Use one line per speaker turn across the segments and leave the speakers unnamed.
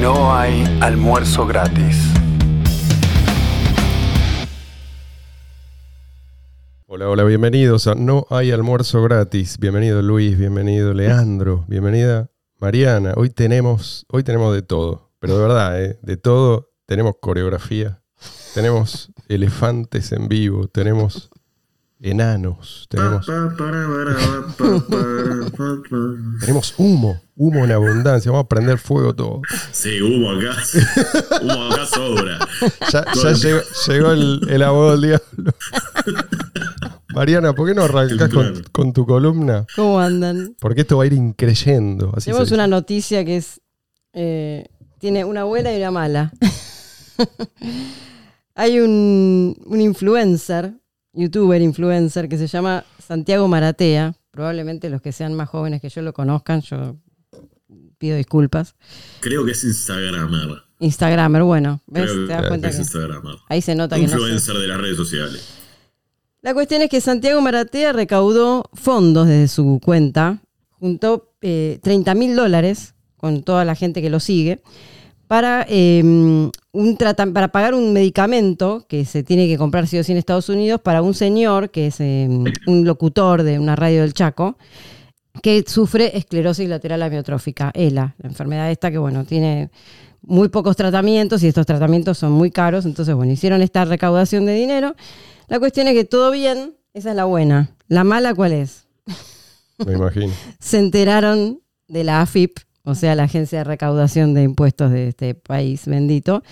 No hay almuerzo gratis.
Hola, hola, bienvenidos a No hay almuerzo gratis. Bienvenido Luis, bienvenido Leandro, bienvenida Mariana. Hoy tenemos, hoy tenemos de todo, pero de verdad, ¿eh? de todo. Tenemos coreografía, tenemos elefantes en vivo, tenemos enanos, tenemos, tenemos humo, humo en abundancia. Vamos a prender fuego todo.
Sí, humo acá. humo acá sobra.
Ya, ya llegó, llegó el, el abogado del diablo. Mariana, ¿por qué no arrancas con, tu columna?
¿Cómo andan?
Porque esto va a ir increyendo. Así
Tenemos una noticia que es. eh, tiene una buena y una mala. Hay un, un influencer, youtuber influencer, que se llama Santiago Maratea. Probablemente los que sean más jóvenes que yo lo conozcan, yo pido disculpas.
Creo que es Instagramer.
Instagramer, bueno, ¿ves?
Creo
Te das
que
cuenta
es
que
Instagramer.
ahí se nota que no sé.
Influencer de las redes sociales.
La cuestión es que Santiago Maratea recaudó fondos desde su cuenta, juntó eh, 30 mil dólares con toda la gente que lo sigue, para, eh, un para pagar un medicamento que se tiene que comprar sí o sí en Estados Unidos para un señor que es eh, un locutor de una radio del Chaco, que sufre esclerosis lateral amiotrófica, ELA, la enfermedad esta que, bueno, tiene muy pocos tratamientos y estos tratamientos son muy caros, entonces, bueno, hicieron esta recaudación de dinero. La cuestión es que todo bien, esa es la buena. La mala, ¿cuál es?
Me imagino.
Se enteraron de la AFIP, o sea, la Agencia de Recaudación de Impuestos de este país bendito,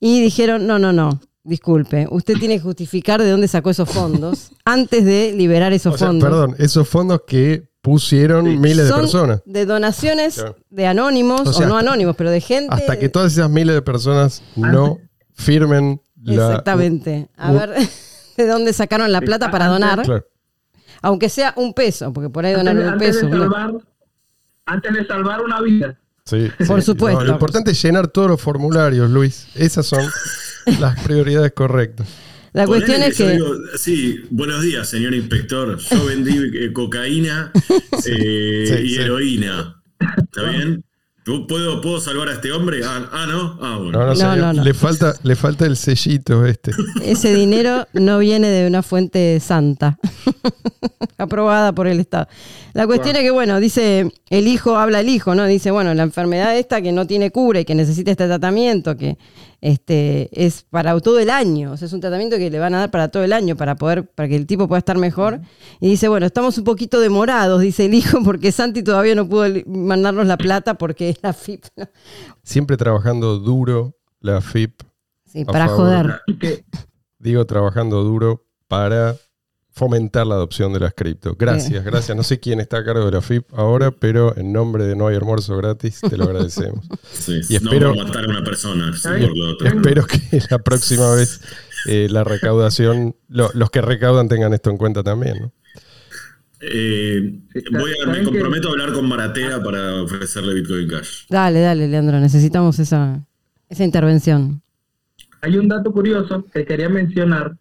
y dijeron, no, no, no, disculpe, usted tiene que justificar de dónde sacó esos fondos antes de liberar esos
O sea,
fondos.
perdón, esos fondos que pusieron miles de
Son
personas.
de donaciones
Claro.
de anónimos,
O
no anónimos, pero de gente.
Hasta que todas esas miles de personas no firmen la.
Exactamente. A ver de dónde sacaron la plata para donar,
Claro.
aunque sea un peso, porque por ahí donaron un
antes,
peso.
de
¿no?
Antes de salvar una vida.
Sí,
Por
sí.
supuesto.
No, lo importante es llenar todos los formularios, Luis. Esas son las prioridades correctas.
La
Ponele
cuestión es que
digo, sí, buenos días, señor inspector. Yo vendí eh, cocaína eh,
Sí,
y
sí.
heroína. ¿Está bien? ¿Puedo, ¿Puedo salvar a este hombre? Ah, ah, no. Ah, bueno.
No, no,
No, no, no.
Le, falta, le falta el sellito este.
ese dinero no viene de una fuente santa, aprobada por el Estado. La cuestión es que, bueno, dice, el hijo, habla el hijo, ¿no? Dice, bueno, la enfermedad esta que no tiene cura y que necesita este tratamiento, que este, es para todo el año, o sea, es un tratamiento que le van a dar para todo el año, para poder, para que el tipo pueda estar mejor. Y dice, bueno, estamos un poquito demorados, dice el hijo, porque Santi todavía no pudo mandarnos la plata porque es la FIP. ¿no?
Siempre trabajando duro, la FIP.
Sí, para
favor.
joder.
Digo, trabajando duro para fomentar la adopción de las cripto. Gracias, gracias. No sé quién está a cargo de la FIP ahora, pero en nombre de No hay almuerzo gratis, te lo agradecemos.
Sí,
Y
no
espero-
por matar a una persona, sí,
¿Sabes?
por lo otro.
Espero que la próxima vez eh, la recaudación, lo- los que recaudan tengan esto en cuenta también. ¿no?
Eh, voy a, me comprometo a hablar con Maratea para ofrecerle Bitcoin Cash.
Dale, dale, Leandro, necesitamos esa, esa intervención.
hay un dato curioso que quería mencionar.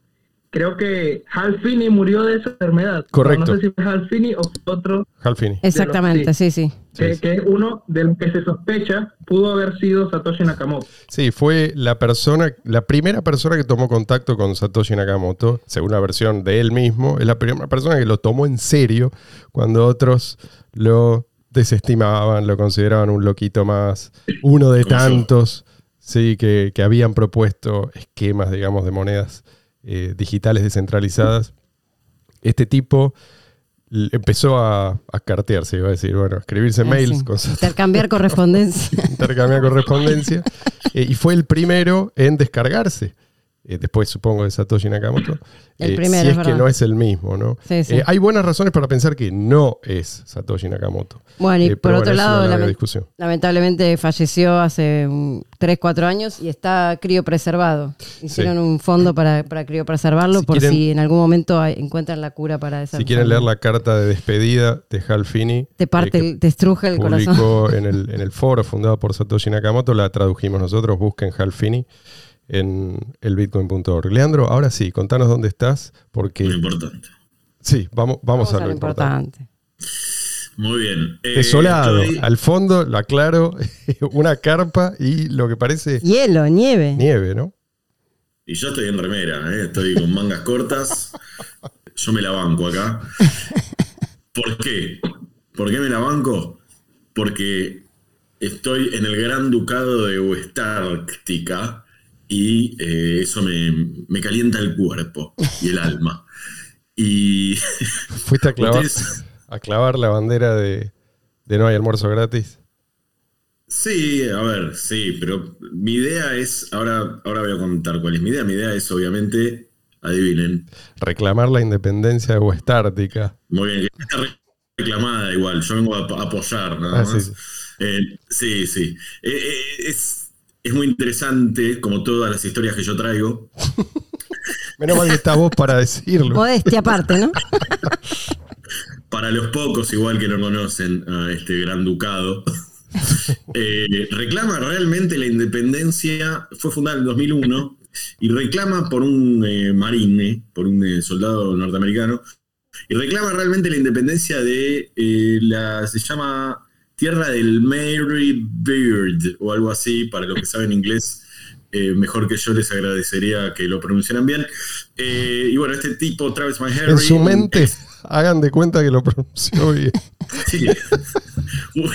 Creo que Hal Finney murió de esa enfermedad.
Correcto.
No sé si fue Hal Finney o fue otro,
Halfini.
Exactamente, sí, sí.
que,
Sí,
que es uno de los que se sospecha pudo haber sido Satoshi Nakamoto.
Sí, fue la persona, la primera persona que tomó contacto con Satoshi Nakamoto, según la versión de él mismo, es la primera persona que lo tomó en serio cuando otros lo desestimaban, lo consideraban un loquito más, uno de tantos, sí, que, que habían propuesto esquemas, digamos, de monedas eh, digitales descentralizadas. Este tipo empezó a, a cartearse, iba a decir, bueno, a escribirse
Ah,
mails
sí.
Satoshi
Intercambiar correspondencia.
intercambiar correspondencia. eh, y fue el primero en descargarse. Eh, después, supongo, de Satoshi Nakamoto.
El
eh,
primero,
si
es
que no es el mismo, ¿no?
Sí, sí.
Eh, hay buenas razones para pensar que no es Satoshi Nakamoto.
Bueno, y
Eh,
por otro
bueno,
lado, lament- lamentablemente falleció hace 3, 4 años y está criopreservado. Hicieron un fondo para, para criopreservarlo
Si
por
quieren-
si en algún momento hay- encuentran la cura para esa
Si quieren leer la carta de despedida de Hal Finney,
Te parte,
eh,
te estruje el corazón.
en el, en el foro fundado por Satoshi Nakamoto, la tradujimos nosotros, busquen Hal Finney en elbitcoin.org. Leandro, ahora sí, contanos dónde estás, porque
Muy importante.
sí, vamos, vamos, a lo importante.
importante.
Muy bien. Eh,
Desolado.
estoy-
Al fondo, lo aclaro, una carpa y lo que parece
Hielo, nieve.
nieve, ¿no?
Y yo estoy en remera, ¿eh? estoy con mangas cortas. Yo me la banco acá. ¿Por qué? ¿Por qué me la banco? Porque estoy en el Gran Ducado de Westártica y eh, eso me, me calienta el cuerpo y el alma. Y
Fuiste a clavar, a clavar la bandera de, de no hay almuerzo gratis.
Sí, a ver, sí, pero mi idea es, ahora, ahora voy a contar cuál es mi idea. Mi idea es, obviamente, adivinen,
Reclamar la independencia de Westártica.
Muy bien, que está reclamada igual, yo vengo a ap- apoyar nada
Ah,
más.
sí, sí.
Eh, sí, sí. Eh, es, es muy interesante, como todas las historias que yo traigo.
Menos mal que estás vos para decirlo.
Modestia aparte, ¿no?
Para los pocos, igual que no conocen a este gran ducado, eh, reclama realmente la independencia, fue fundada en el 2001, y reclama por un eh, marine, por un eh, soldado norteamericano, y reclama realmente la independencia de eh, la, se llama Tierra del Mary Beard, o algo así, para los que saben inglés. eh, mejor que yo les agradecería que lo pronunciaran bien. Eh, y bueno, este tipo, Travis McHenry.
En su mente, hagan de cuenta que lo pronunció bien.
Sí. Un-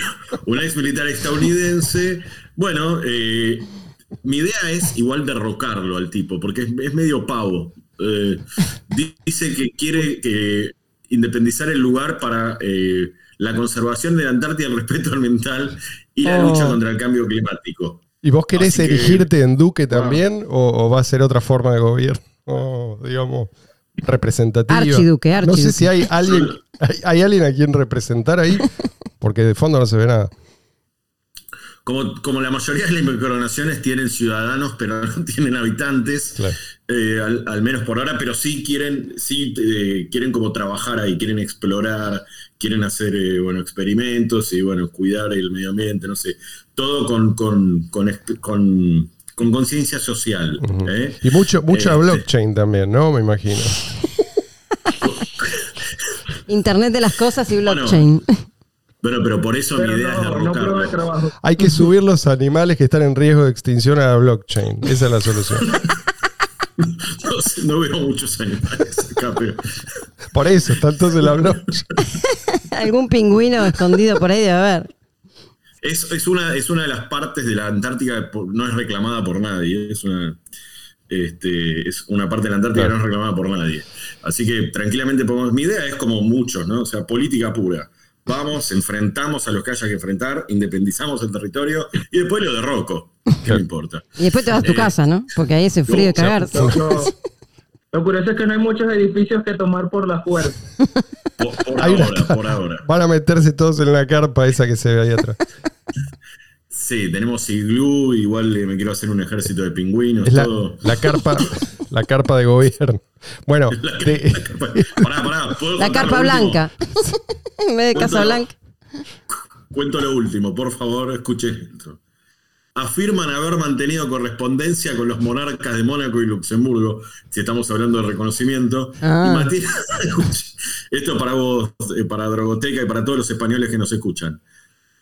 un ex militar estadounidense. Bueno, eh, mi idea es igual derrocarlo al tipo, porque es, es medio pavo. Di- dice que quiere independizar el lugar para la conservación de la Antártida, el respeto ambiental y la
Oh.
lucha contra el cambio climático.
¿Y vos querés
Así que-
erigirte en duque también o, o va a ser otra forma de gobierno, digamos, representativa?
Archiduque,
No sé
archiduque.
si hay alguien, hay, hay alguien a quien representar ahí, porque de fondo no se ve nada.
Como, como la mayoría de las micronaciones tienen ciudadanos, pero no tienen habitantes,
Claro.
eh, al, al menos por ahora, pero sí quieren, sí eh, quieren como trabajar ahí, quieren explorar, quieren hacer eh, bueno, experimentos y bueno, cuidar el medio ambiente, no sé, todo con con, con, con- con conciencia social. ¿eh?
Y mucho, mucha
Este,
blockchain también, ¿no? Me imagino.
Internet de las cosas y blockchain.
Bueno, pero por eso
Pero
mi idea es
no, no de trabajo.
Hay que subir los animales que están en riesgo de extinción a la blockchain. Esa es la solución.
No, sé, no veo muchos animales acá, pero
Por eso, está entonces la blockchain.
Algún pingüino escondido por ahí debe haber.
Es, es una, es una de las partes de la Antártica que no es reclamada por nadie. Es una, este, es una parte de la Antártica
Claro.
que no es reclamada por nadie. Así que tranquilamente podemos. Mi idea es como muchos, ¿no? O sea, política pura. Vamos, enfrentamos a los que haya que enfrentar, independizamos el territorio y después lo derroco. ¿Qué me importa?
Y después te vas a tu
Eh,
casa, ¿no? Porque ahí hace frío de cagarse.
Lo, curioso es que no hay muchos edificios que tomar por la fuerza.
Por, por
Hay una
ahora, por ahora.
Van a meterse todos en la carpa esa que se ve ahí atrás.
Sí, tenemos iglú, igual me quiero hacer un ejército de pingüinos,
Es la,
todo.
la carpa, la carpa de gobierno. Bueno,
La,
de-
pará, pará, ¿puedo
La carpa blanca. en vez de casa
Cuéntalo.
blanca.
Cuento lo último, por favor, escuchen esto. Afirman haber mantenido correspondencia con los monarcas de Mónaco y Luxemburgo, si estamos hablando de reconocimiento.
Ah.
Y esto para vos, eh, para Drogoteca y para todos los españoles que nos escuchan.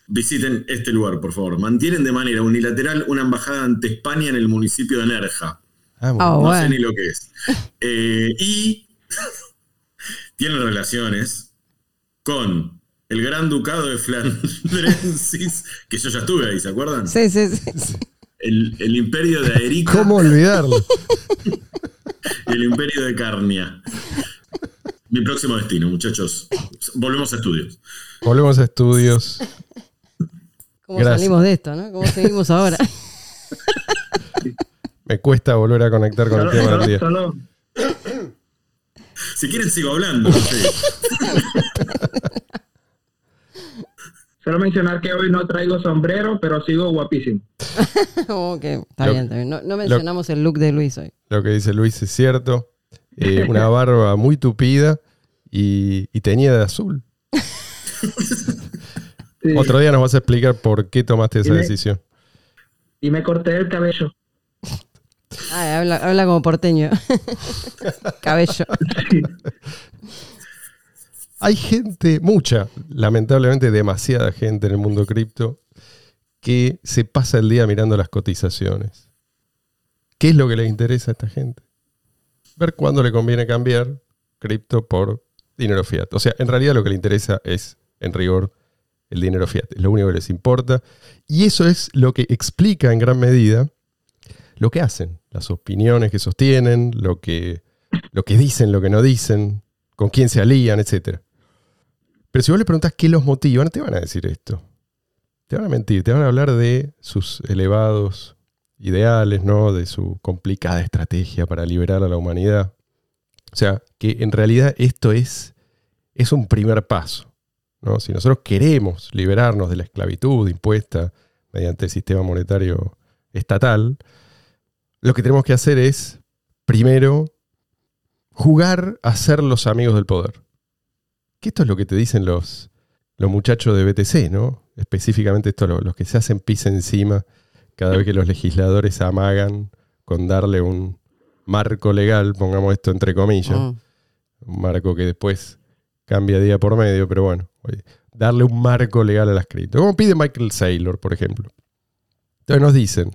Visiten este lugar, por favor. Mantienen de manera unilateral una embajada ante España en el municipio de Nerja.
Ah, bueno.
Ah,
No
bueno.
sé ni lo que es. Eh, y tienen relaciones con el Gran Ducado de Flandrensis, que yo ya estuve ahí, ¿se acuerdan?
Sí, sí, sí.
El, el imperio de Aerica
¿Cómo olvidarlo?
el imperio de Carnia. Mi próximo destino, muchachos. Volvemos a estudios.
Volvemos a estudios.
¿Cómo
Gracias.
salimos de esto, no? ¿Cómo seguimos ahora?
Me cuesta volver a conectar con el
Solo,
tema del día.
solo-
Si quieren, sigo hablando.
solo mencionar que hoy no traigo sombrero, pero sigo guapísimo.
Ok, está
Lo-
bien, está bien. No, no mencionamos el look de Luis hoy.
Lo que dice Luis es cierto. Eh, una barba muy tupida y, y teñida de azul.
Sí.
Otro día nos vas a explicar por qué tomaste esa decisión.
Y me corté el cabello.
Habla, habla como porteño. Cabello.
Sí.
Hay gente, mucha, lamentablemente demasiada gente en el mundo cripto, que se pasa el día mirando las cotizaciones. ¿Qué es lo que le interesa a esta gente? Ver cuándo le conviene cambiar cripto por dinero fiat. O sea, en realidad lo que le interesa es, en rigor, el dinero fiat. Es lo único que les importa. Y eso es lo que explica en gran medida lo que hacen, las opiniones que sostienen, lo que, lo que dicen, lo que no dicen, con quién se alían, etc. Pero si vos le preguntás qué los motiva, no te van a decir esto. Te van a mentir, te van a hablar de sus elevados ideales, ¿no? De su complicada estrategia para liberar a la humanidad. O sea, que en realidad esto es, es un primer paso. ¿no? Si nosotros queremos liberarnos de la esclavitud impuesta mediante el sistema monetario estatal, lo que tenemos que hacer es, primero, jugar a ser los amigos del poder. Que esto es lo que te dicen los, los muchachos de BTC, ¿no? Específicamente esto, los que se hacen pis encima cada vez que los legisladores amagan con darle un marco legal, pongamos esto entre comillas,
Mm.
un marco que después cambia día por medio, pero bueno, oye, darle un marco legal a las cripto. Como pide Michael Saylor, por ejemplo. Entonces nos dicen,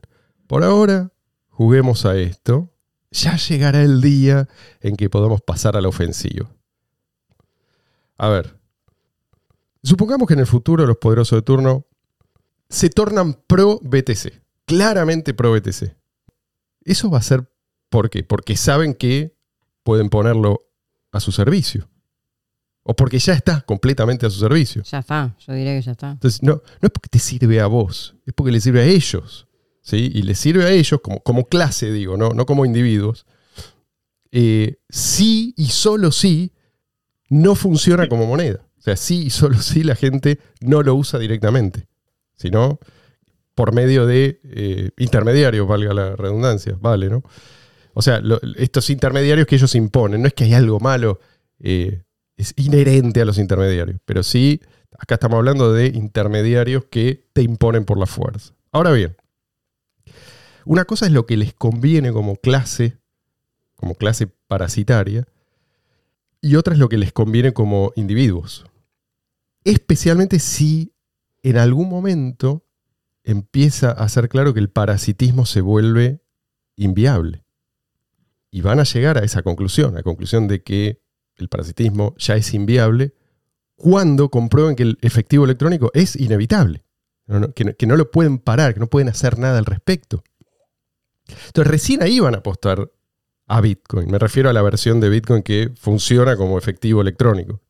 por ahora juguemos a esto, ya llegará el día en que podamos pasar a la ofensiva. A ver, supongamos que en el futuro los poderosos de turno se tornan pro BTC, claramente pro BTC. Eso va a ser ¿por qué? Porque saben que pueden ponerlo a su servicio. O porque ya está completamente a su servicio.
Ya está, yo diría que ya está.
Entonces, no, no es porque te sirve a vos, es porque le sirve a ellos. ¿Sí? Y les sirve a ellos como, clase, digo, no, como individuos. Eh, sí y solo sí no funciona como moneda. O sea, sí y solo sí la gente no lo usa directamente, sino por medio de eh, intermediarios, valga la redundancia, vale, ¿no? O sea, estos intermediarios que ellos imponen, no es que hay algo malo, eh, es inherente a los intermediarios, pero sí, acá estamos hablando de intermediarios que te imponen por la fuerza. Ahora bien, una cosa es lo que les conviene como clase, como clase parasitaria, y otra es lo que les conviene como individuos. Especialmente si en algún momento empieza a ser claro que el parasitismo se vuelve inviable. Y van a llegar a esa conclusión, a la conclusión de que el parasitismo ya es inviable cuando comprueben que el efectivo electrónico es inevitable, que, no, que no lo pueden parar, que no pueden hacer nada al respecto. Entonces recién ahí van a apostar a Bitcoin. Me refiero a la versión de Bitcoin que funciona como efectivo electrónico.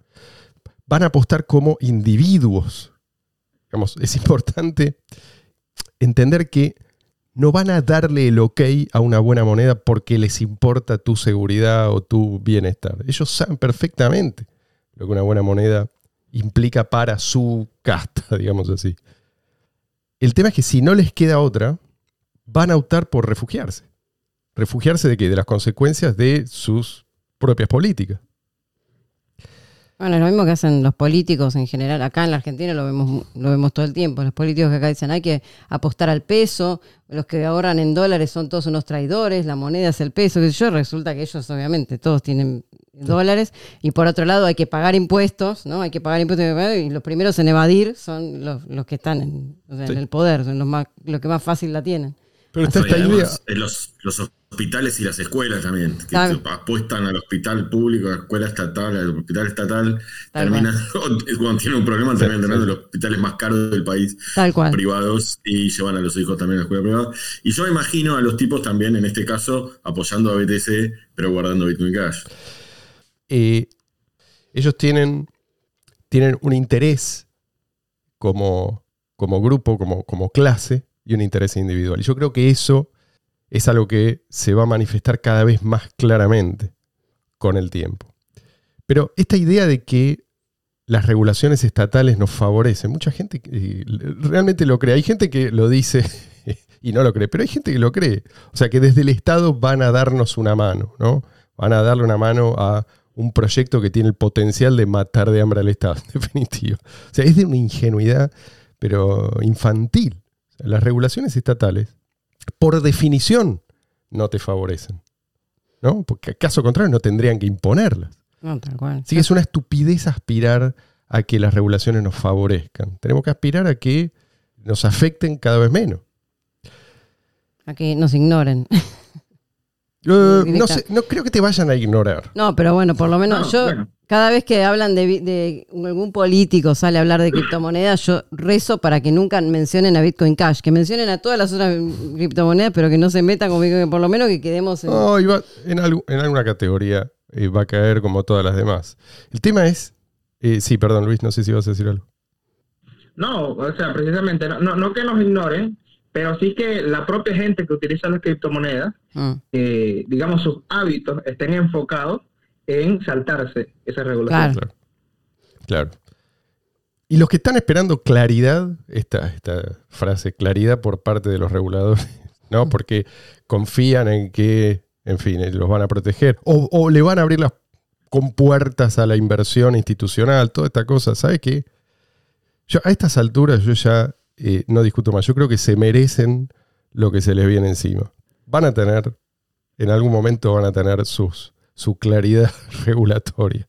Van a apostar como individuos. Digamos, es importante entender que no van a darle el ok a una buena moneda porque les importa tu seguridad o tu bienestar. Ellos saben perfectamente lo que una buena moneda implica para su casta, digamos así. El tema es que si no les queda otra, van a optar por refugiarse. ¿Refugiarse de qué? De las consecuencias de sus propias políticas.
Bueno, es lo mismo que hacen los políticos en general. Acá en la Argentina lo vemos, lo vemos todo el tiempo. Los políticos que acá dicen hay que apostar al peso, los que ahorran en dólares son todos unos traidores, la moneda es el peso, sé yo. Resulta que ellos obviamente todos tienen dólares y por otro lado hay que pagar impuestos, ¿no? Hay que pagar impuestos y los primeros en evadir son los, los que están en, o sea, en el poder, son los, más, los que más fácil la tienen.
Pero está esta idea.
en los, los hospitales y las escuelas también, que
Claro.
apuestan al hospital público, a la escuela estatal, al hospital estatal,
Tal
terminan, cuando tienen un problema, terminan
sí,
terminando
sí.
en los hospitales más caros del país,
Tal cual.
privados, y llevan a los hijos también a la escuela privada. Y yo imagino a los tipos también, en este caso, apoyando a BTC, pero guardando Bitcoin Cash.
eh, ellos tienen, tienen un interés como, como grupo, como, como clase, y un interés individual. Y yo creo que eso es algo que se va a manifestar cada vez más claramente con el tiempo. Pero esta idea de que las regulaciones estatales nos favorecen, mucha gente realmente lo cree. Hay gente que lo dice y no lo cree, pero hay gente que lo cree. O sea, que desde el Estado van a darnos una mano, ¿no? Van a darle una mano a un proyecto que tiene el potencial de matar de hambre al Estado, en definitiva. O sea, es de una ingenuidad, pero infantil. Las regulaciones estatales, por definición, no te favorecen. ¿no? Porque caso contrario no tendrían que imponerlas.
No, tal cual.
Así que es una estupidez aspirar a que las regulaciones nos favorezcan. Tenemos que aspirar a que nos afecten cada vez menos.
A que nos ignoren.
Eh, no, sé, no creo que te vayan a ignorar.
No, pero bueno, por lo menos
No,
yo,
bueno.
Cada vez que hablan de, algún político sale a hablar de criptomonedas, yo rezo para que nunca mencionen a Bitcoin Cash, que mencionen a todas las otras criptomonedas, pero que no se metan con Bitcoin, por lo menos que quedemos en...
No, y va- en, algu- en alguna categoría eh, va a caer como todas las demás. El tema es. eh, sí, perdón, Luis, no sé si vas a decir algo.
No, o sea, precisamente, no, no, no que nos ignoren, pero sí que la propia gente que utiliza las criptomonedas,
Mm.
eh, digamos, sus hábitos estén enfocados en saltarse esa regulación.
Claro.
Claro. Claro. Y los que están esperando claridad, esta, esta frase, claridad por parte de los reguladores, ¿no? Porque confían en que, en fin, eh, los van a proteger. O, o le van a abrir las compuertas a la inversión institucional, toda esta cosa. ¿Sabe qué? Yo, a estas alturas yo ya eh, no discuto más. Yo creo que se merecen lo que se les viene encima. Van a tener, en algún momento van a tener sus, su claridad regulatoria.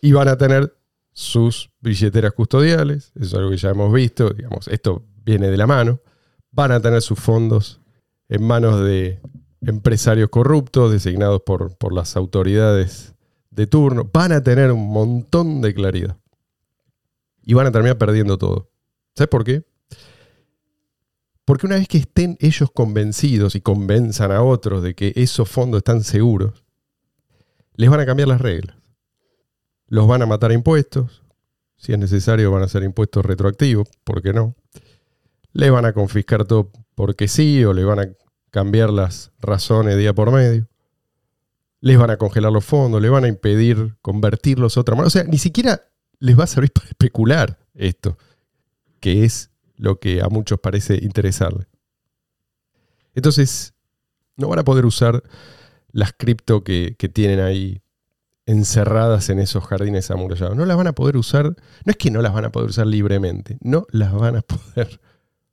Y van a tener sus billeteras custodiales, eso es algo que ya hemos visto, digamos, esto viene de la mano. Van a tener sus fondos en manos de empresarios corruptos designados por, por las autoridades de turno. Van a tener un montón de claridad. Y van a terminar perdiendo todo. ¿Sabes por qué? Porque una vez que estén ellos convencidos y convenzan a otros de que esos fondos están seguros, les van a cambiar las reglas. Los van a matar a impuestos. Si es necesario, van a ser impuestos retroactivos. ¿Por qué no? Le van a confiscar todo porque sí o le van a cambiar las razones día por medio. Les van a congelar los fondos, le van a impedir convertirlos a otra manera. O sea, ni siquiera les va a servir para especular esto, que es lo que a muchos parece interesarle. Entonces, no van a poder usar las cripto que, tienen ahí encerradas en esos jardines amurallados. No las van a poder usar, no es que no las van a poder usar libremente, no las van a poder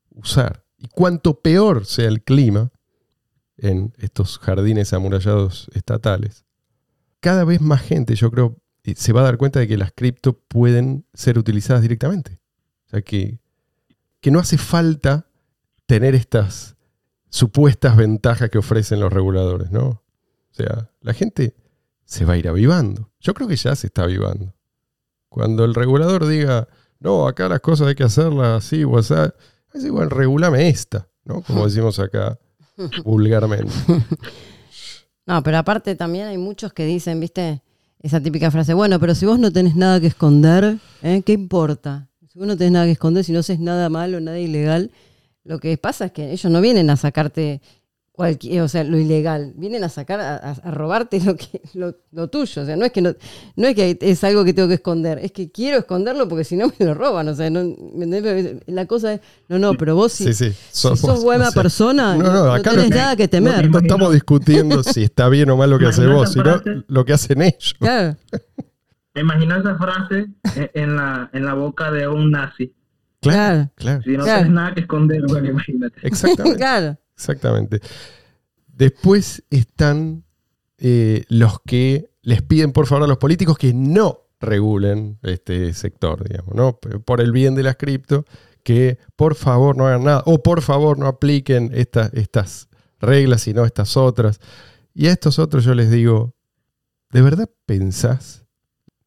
usar. Y cuanto peor sea el clima en estos jardines amurallados estatales, cada vez más gente, yo creo, eh, se va a dar cuenta de que las cripto pueden ser utilizadas directamente. O sea, que, que no hace falta tener estas supuestas ventajas que ofrecen los reguladores, ¿no? O sea, la gente se va a ir avivando. Yo creo que ya se está avivando. Cuando el regulador diga, no, acá las cosas hay que hacerlas así o así, es igual, regulame esta, ¿no? Como decimos acá vulgarmente.
No, pero aparte también hay muchos que dicen, viste, esa típica frase, bueno, pero si vos no tenés nada que esconder, ¿eh? ¿qué importa? Si vos no tenés nada que esconder, si no haces nada malo, nada ilegal, lo que pasa es que ellos no vienen a sacarte cualquier, o sea, lo ilegal, vienen a sacar, a, a- a robarte lo que, lo, lo tuyo. O sea, no es que no, no es que es algo que tengo que esconder, es que quiero esconderlo porque si no me lo roban. O sea, no, ¿me entendés? la cosa es, no, no, pero vos si,
Sí, sí.
si sos buena
o sea,
persona,
no,
no,
no,
no
acá
tenés
que-
nada que temer.
no estamos discutiendo si está bien o mal lo que hace vos, sino lo que hacen ellos.
Claro.
Me imagino esa frase en- en la, en la boca de un nazi.
Claro, claro.
Si no
Claro.
tienes nada que esconder, bueno, imagínate.
Exactamente.
claro.
Exactamente. Después están eh, los que les piden por favor a los políticos que no regulen este sector, digamos, ¿no? Por el bien de las cripto, que por favor no hagan nada, o por favor no apliquen estas, reglas, sino estas otras. Y a estos otros yo les digo, ¿de verdad pensás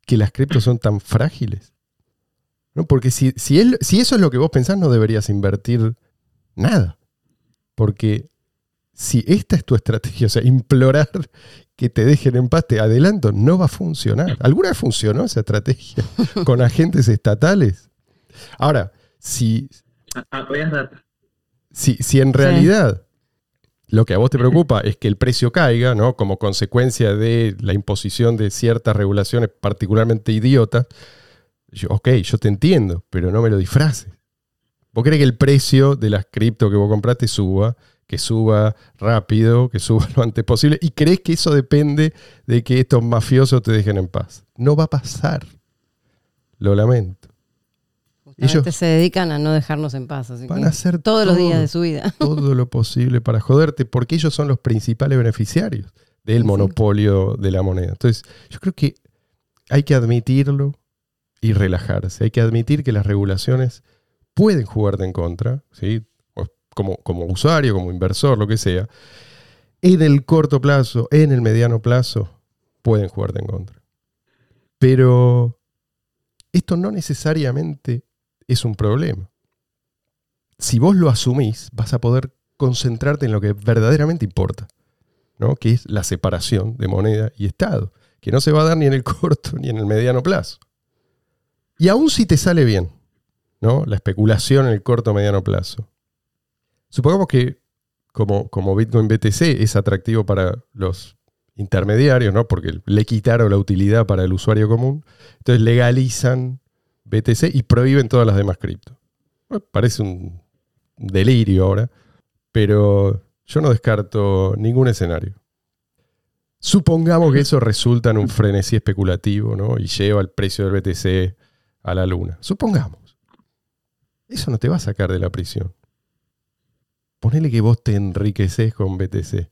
que las criptos son tan frágiles? ¿No? Porque si, si, es- si eso es lo que vos pensás, no deberías invertir nada. Porque si esta es tu estrategia, o sea, implorar que te dejen en paz, te adelanto, no va a funcionar. ¿Alguna vez funcionó esa estrategia con agentes estatales? Ahora, si, si, si en
Sí.
realidad lo que a vos te preocupa es que el precio caiga, ¿no? Como consecuencia de la imposición de ciertas regulaciones particularmente idiotas, yo, ok, yo te entiendo, pero no me lo disfraces. ¿Vos crees que el precio de las cripto que vos compraste suba? Que suba rápido, que suba lo antes posible. ¿Y crees que eso depende de que estos mafiosos te dejen en paz? No va a pasar. Lo lamento.
Justamente
Ellos-
se dedican a no dejarnos en paz. así
Van
que
a hacer
todos los días de su vida.
todo lo posible para joderte, porque ellos son los principales beneficiarios del monopolio de la moneda. Entonces, yo creo que hay que admitirlo y relajarse. Hay que admitir que las regulaciones pueden jugarte en contra, ¿sí? como, como usuario, como inversor, lo que sea. En el corto plazo, en el mediano plazo, pueden jugarte en contra. Pero esto no necesariamente es un problema. Si vos lo asumís, vas a poder concentrarte en lo que verdaderamente importa, ¿no? que es la separación de moneda y Estado, que no se va a dar ni en el corto ni en el mediano plazo. Y aún si te sale bien, la especulación en el corto o mediano plazo, supongamos que como, como Bitcoin BTC es atractivo para los intermediarios, ¿no? porque le quitaron la utilidad para el usuario común, entonces legalizan BTC y prohíben todas las demás cripto. parece un delirio ahora, pero yo no descarto ningún escenario. Supongamos que eso resulta en un frenesí especulativo ¿no? y lleva el precio del BTC a la luna. Supongamos. Eso no te va a sacar de la prisión. Ponele que vos te enriqueces con BTC.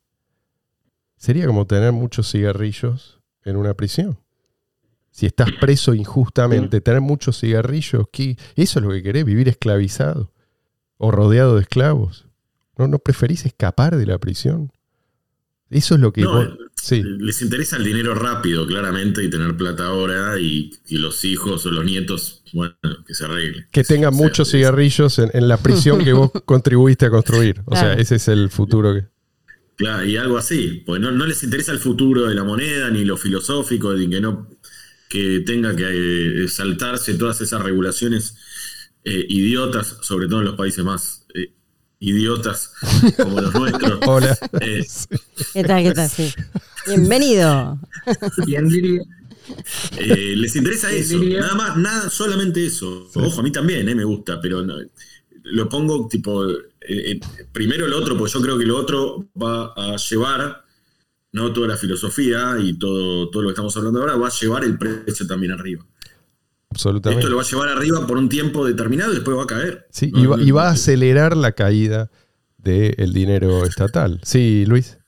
Sería como tener muchos cigarrillos en una prisión. Si estás preso injustamente, tener muchos cigarrillos, ¿qué? ¿eso es lo que querés? ¿Vivir esclavizado? ¿O rodeado de esclavos? ¿No, no preferís escapar de la prisión? Eso es lo que...
sí. Les interesa el dinero rápido, claramente, y tener plata ahora, y, los hijos o los nietos, bueno, que se arreglen.
Que tengan muchos cigarrillos en, la prisión que vos contribuiste a construir. O sea, ese es el futuro que...
Claro, y algo así. Pues no, no les interesa el futuro de la moneda, ni lo filosófico, ni que no que tenga que eh, saltarse todas esas regulaciones eh, idiotas, sobre todo en los países más eh, idiotas como los nuestros.
Hola. ¿Qué tal? ¿Qué tal? Sí. Bienvenido.
les interesa eso, nada más, nada, solamente eso. Ojo, a mí también me gusta, pero lo pongo tipo primero el otro, porque yo creo que lo otro va a llevar no toda la filosofía y todo, todo lo que estamos hablando ahora va a llevar el precio también arriba.
Absolutamente.
Esto lo va a llevar arriba por un tiempo determinado y después va a caer.
Sí, y, va, a acelerar la caída del dinero estatal. Sí, Luis.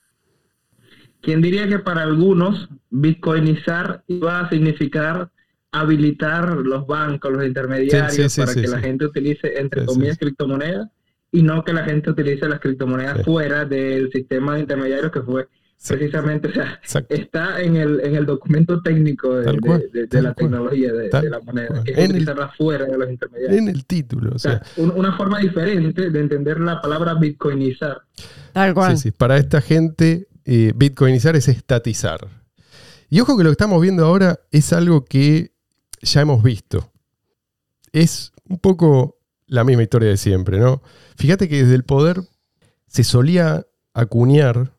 ¿Quién diría que para algunos bitcoinizar iba a significar habilitar los bancos, los intermediarios, para que la gente utilice, entre comillas, criptomonedas y no que la gente utilice las criptomonedas fuera del sistema de intermediarios que fue Precisamente, o sea, está en el, en el documento técnico de, la tecnología de, la moneda, que es utilizarla fuera de los intermediarios.
En el título, o sea.
una forma diferente de entender la palabra bitcoinizar.
Tal cual. Sí, sí. Para esta gente, eh, bitcoinizar es estatizar. Y ojo que lo que estamos viendo ahora es algo que ya hemos visto. Es un poco la misma historia de siempre, ¿no? Fíjate que desde el poder se solía acuñar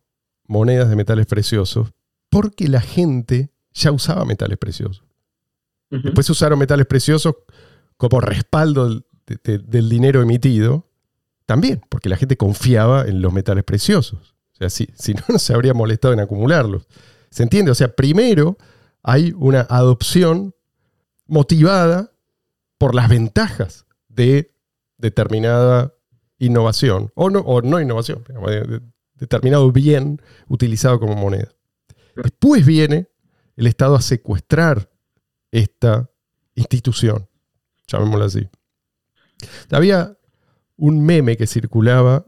monedas de metales preciosos porque la gente ya usaba metales preciosos. Después usaron metales preciosos como respaldo del dinero emitido, también, porque la gente confiaba en los metales preciosos. O sea, si, si no, no se habría molestado en acumularlos. ¿Se entiende? O sea, primero hay una adopción motivada por las ventajas de determinada innovación, o no, o no innovación, determinado bien utilizado como moneda. Después viene el Estado a secuestrar esta institución, llamémosla así. Había un meme que circulaba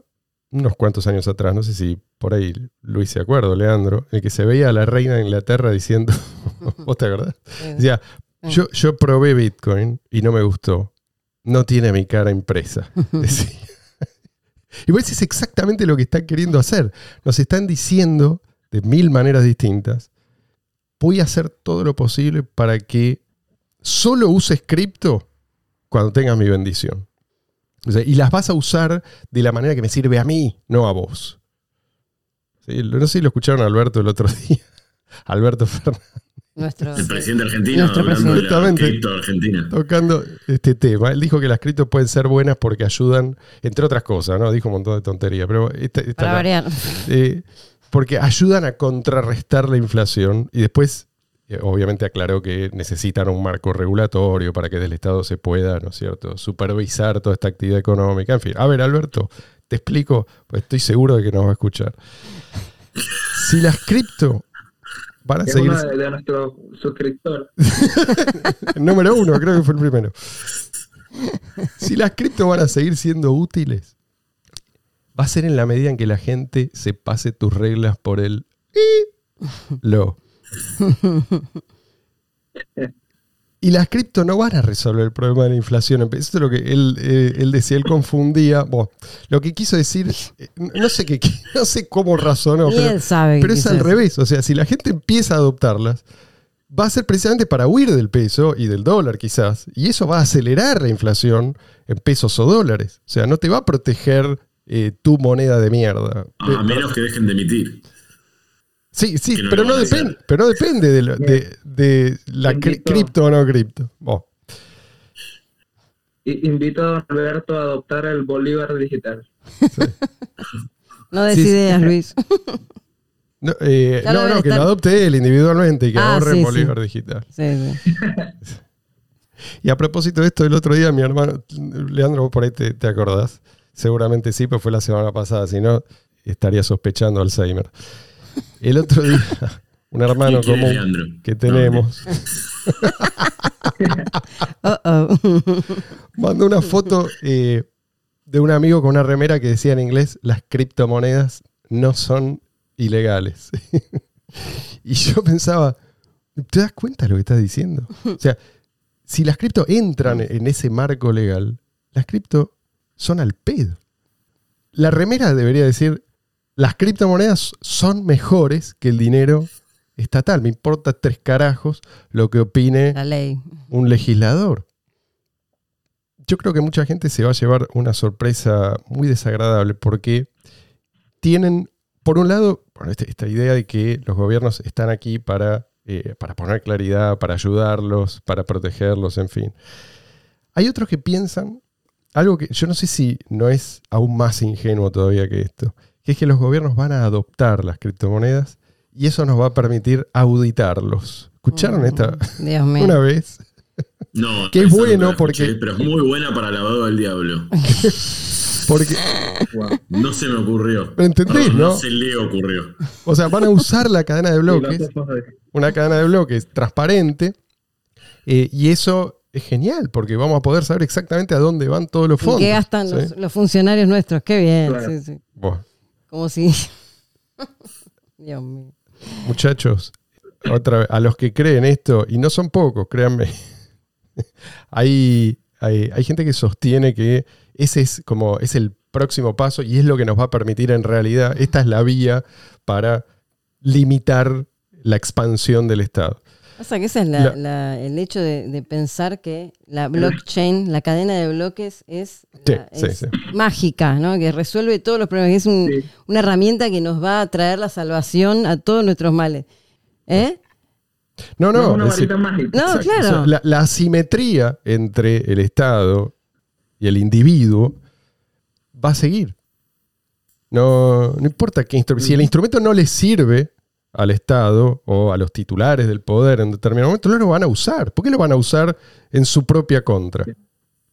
unos cuantos años atrás, no sé si por ahí Luis se acuerda, Leandro, en el que se veía a la reina de Inglaterra diciendo, ¿vos te acordás? Decía, yo, yo probé Bitcoin y no me gustó. No tiene mi cara impresa. Decía. Y pues es exactamente lo que están queriendo hacer. Nos están diciendo de mil maneras distintas, voy a hacer todo lo posible para que solo uses cripto cuando tengas mi bendición. Y las vas a usar de la manera que me sirve a mí, no a vos. No sé si lo escucharon a Alberto el otro día. Alberto Fernández
el presidente argentino hablando Argentina.
Tocando este tema. Él dijo que las criptos pueden ser buenas porque ayudan, entre otras cosas, ¿no? Dijo un montón de tonterías, pero
Para variar.
Eh, porque ayudan a contrarrestar la inflación y después, obviamente, aclaró que necesitan un marco regulatorio para que desde el Estado se pueda, ¿no es cierto?, supervisar toda esta actividad económica. En fin, a ver, Alberto, te explico, pues estoy seguro de que nos va a escuchar. Si las cripto van a seguir.
Uno de, de nuestros suscriptores.
Número uno, creo que fue el primero. Si las cripto van a seguir siendo útiles, va a ser en la medida en que la gente se pase tus reglas por el lo. Y las cripto no van a resolver el problema de la inflación. Eso es lo que él, eh, decía, él confundía. lo que quiso decir, eh, no sé qué, no sé cómo razonó, pero, pero es al revés. O sea, si la gente empieza a adoptarlas, va a ser precisamente para huir del peso y del dólar quizás. Y eso va a acelerar la inflación en pesos o dólares. O sea, no te va a proteger eh, tu moneda de mierda.
A menos que dejen de emitir.
Sí, sí, pero no, depende, pero no depende de, la cripto o no cripto.
Invito a Alberto a adoptar el Bolívar digital.
no des ideas, Luis.
No, eh, no, que lo adopte él individualmente y que ah, ahorre el Bolívar digital. y a propósito de esto, el otro día mi hermano, Leandro, por ahí te, te acordás. Seguramente sí, pues fue la semana pasada, si no, estaría sospechando Alzheimer. El otro día, un hermano común que tenemos mandó una foto eh, de un amigo con una remera que decía en inglés: las criptomonedas no son ilegales. y yo pensaba, ¿te das cuenta de lo que estás diciendo? O sea, si las cripto entran en ese marco legal, las cripto son al pedo. La remera debería decir las criptomonedas son mejores que el dinero estatal. Me importa tres carajos lo que opine un legislador. Yo creo que mucha gente se va a llevar una sorpresa muy desagradable porque tienen, por un lado, este, esta idea de que los gobiernos están aquí para, eh, para poner claridad, para ayudarlos, para protegerlos, en fin. Hay otros que piensan algo que yo no sé si no es aún más ingenuo todavía que esto que es que los gobiernos van a adoptar las criptomonedas y eso nos va a permitir auditarlos. ¿Escucharon esta una vez?
No,
que es bueno porque...
pero es muy buena para lavado del diablo.
porque...
No se me ocurrió.
¿Entendés, no?
No se le ocurrió.
O sea, van a usar la cadena de bloques, una cadena de bloques transparente, eh, y eso es genial, porque vamos a poder saber exactamente a dónde van todos los fondos.
¿Y qué gastan los, funcionarios nuestros? Qué bien. Sí, sí. Como si. Dios mío.
Muchachos, otra vez, a los que creen esto, y no son pocos, créanme, hay, hay, gente que sostiene que ese es como es el próximo paso y es lo que nos va a permitir en realidad, esta es la vía para limitar la expansión del Estado.
O sea, que ese es el hecho de, pensar que la blockchain, la cadena de bloques, es, mágica, ¿no? Que resuelve todos los problemas, es una herramienta que nos va a traer la salvación a todos nuestros males. ¿Eh?
No, no, no,
claro.
la, asimetría entre el Estado y el individuo va a seguir. No, no importa qué instrumento. Si el instrumento no le sirve al Estado o a los titulares del poder en determinado momento, no lo van a usar. ¿Por qué lo van a usar en su propia contra?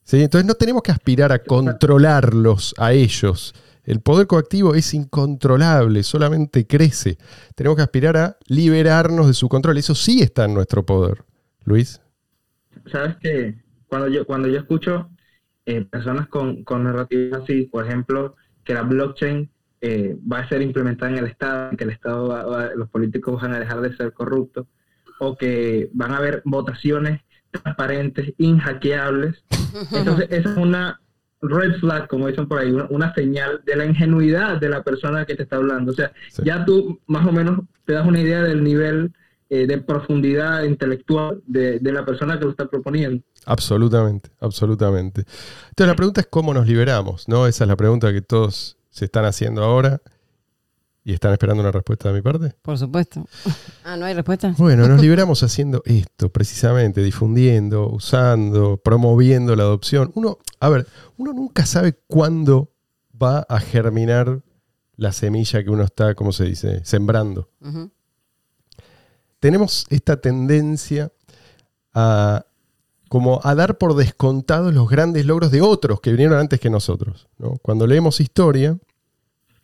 ¿Sí? Entonces no tenemos que aspirar a controlarlos a ellos. El poder coactivo es incontrolable, solamente crece. Tenemos que aspirar a liberarnos de su control. Eso sí está en nuestro poder. Luis.
Sabes que cuando yo, cuando yo escucho eh, personas con, con narrativas así, por ejemplo, que la blockchain eh, va a ser implementada en el Estado, que el Estado los políticos van a dejar de ser corruptos, o que van a haber votaciones transparentes, inhackeables. Entonces, esa es una red flag, como dicen por ahí, una, señal de la ingenuidad de la persona que te está hablando. O sea, ya tú más o menos te das una idea del nivel eh, de profundidad intelectual de, de, la persona que lo está proponiendo.
Absolutamente, absolutamente. Entonces la pregunta es cómo nos liberamos, ¿no? Esa es la pregunta que todos se están haciendo ahora y están esperando una respuesta de mi parte?
Por supuesto. Ah, ¿no hay respuesta?
Bueno, nos liberamos haciendo esto, precisamente, difundiendo, usando, promoviendo la adopción. Uno, a ver, uno nunca sabe cuándo va a germinar la semilla que uno está, ¿cómo se dice?, sembrando. Tenemos esta tendencia a como a dar por descontados los grandes logros de otros que vinieron antes que nosotros. Cuando leemos historia,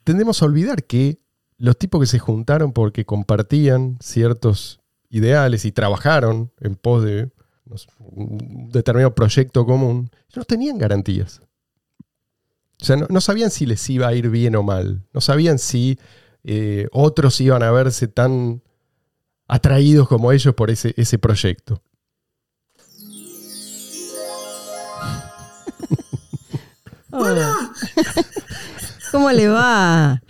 tendemos a olvidar que los tipos que se juntaron porque compartían ciertos ideales y trabajaron en pos de un determinado proyecto común, no tenían garantías. O sea, no, sabían si les iba a ir bien o mal. No sabían si eh, otros iban a verse tan atraídos como ellos por ese, ese proyecto.
Hola. ¿Cómo le va?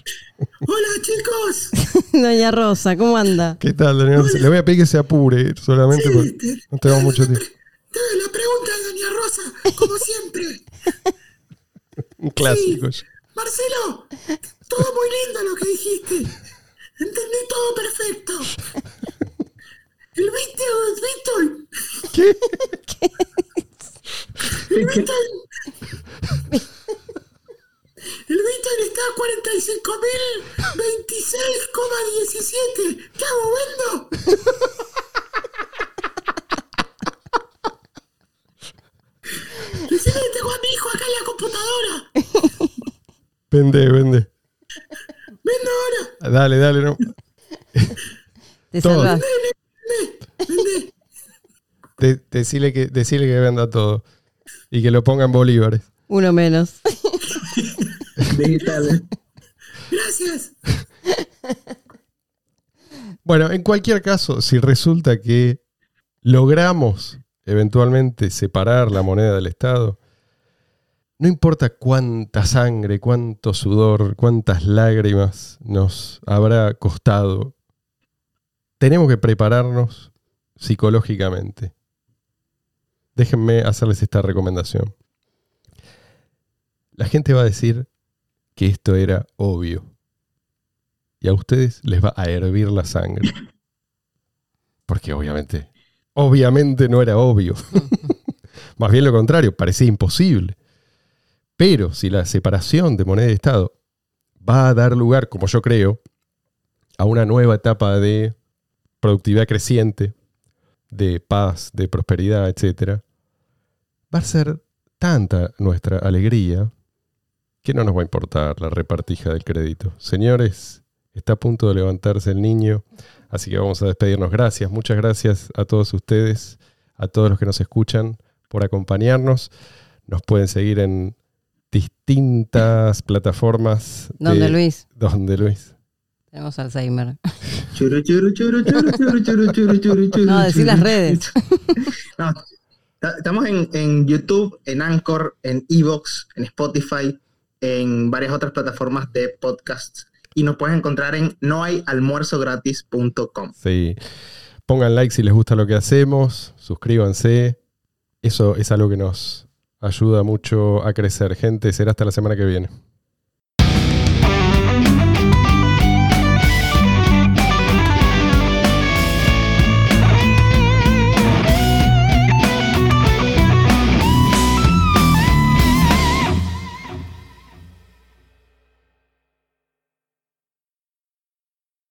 Hola chicos.
Doña Rosa, ¿cómo anda?
¿Qué tal, doña Rosa? Le voy a pedir que se apure solamente porque no tenemos mucho tiempo.
La pregunta de doña Rosa, como siempre.
Un clásico.
Marcelo, todo muy lindo lo que dijiste. Entendí todo perfecto. El Beatle,
¿Qué?
¿Qué? El Beatle. El Bitcoin está a 45.026,17. ¿Qué hago, vendo? Decime que tengo a mi hijo acá en la computadora.
Vende, vende.
Vendo ahora.
Dale, dale, no.
Te salvas.
Vende, vende,
vende. decirle, que, decirle que venda todo. Y que lo ponga en bolívares.
Uno menos.
Digitales. Gracias.
Bueno, en cualquier caso, si resulta que logramos eventualmente separar la moneda del Estado, no importa cuánta sangre, cuánto sudor, cuántas lágrimas nos habrá costado, tenemos que prepararnos psicológicamente. Déjenme hacerles esta recomendación. La gente va a decir, que esto era obvio. Y a ustedes les va a hervir la sangre. Porque obviamente, obviamente no era obvio. Más bien lo contrario, parecía imposible. Pero si la separación de moneda y Estado va a dar lugar, como yo creo, a una nueva etapa de productividad creciente, de paz, de prosperidad, etc., va a ser tanta nuestra alegría ¿Qué no nos va a importar la repartija del crédito? Señores, está a punto de levantarse el niño, así que vamos a despedirnos. Gracias, muchas gracias a todos ustedes, a todos los que nos escuchan por acompañarnos. Nos pueden seguir en distintas plataformas.
¿Dónde Luis?
¿Dónde Luis?
Tenemos Alzheimer. no, decir las redes.
estamos en, en, YouTube, en Anchor, en Evox, en Spotify, en varias otras plataformas de podcasts y nos pueden encontrar en nohayalmuerzogratis.com.
Sí. Pongan like si les gusta lo que hacemos, suscríbanse. Eso es algo que nos ayuda mucho a crecer. Gente, será hasta la semana que viene.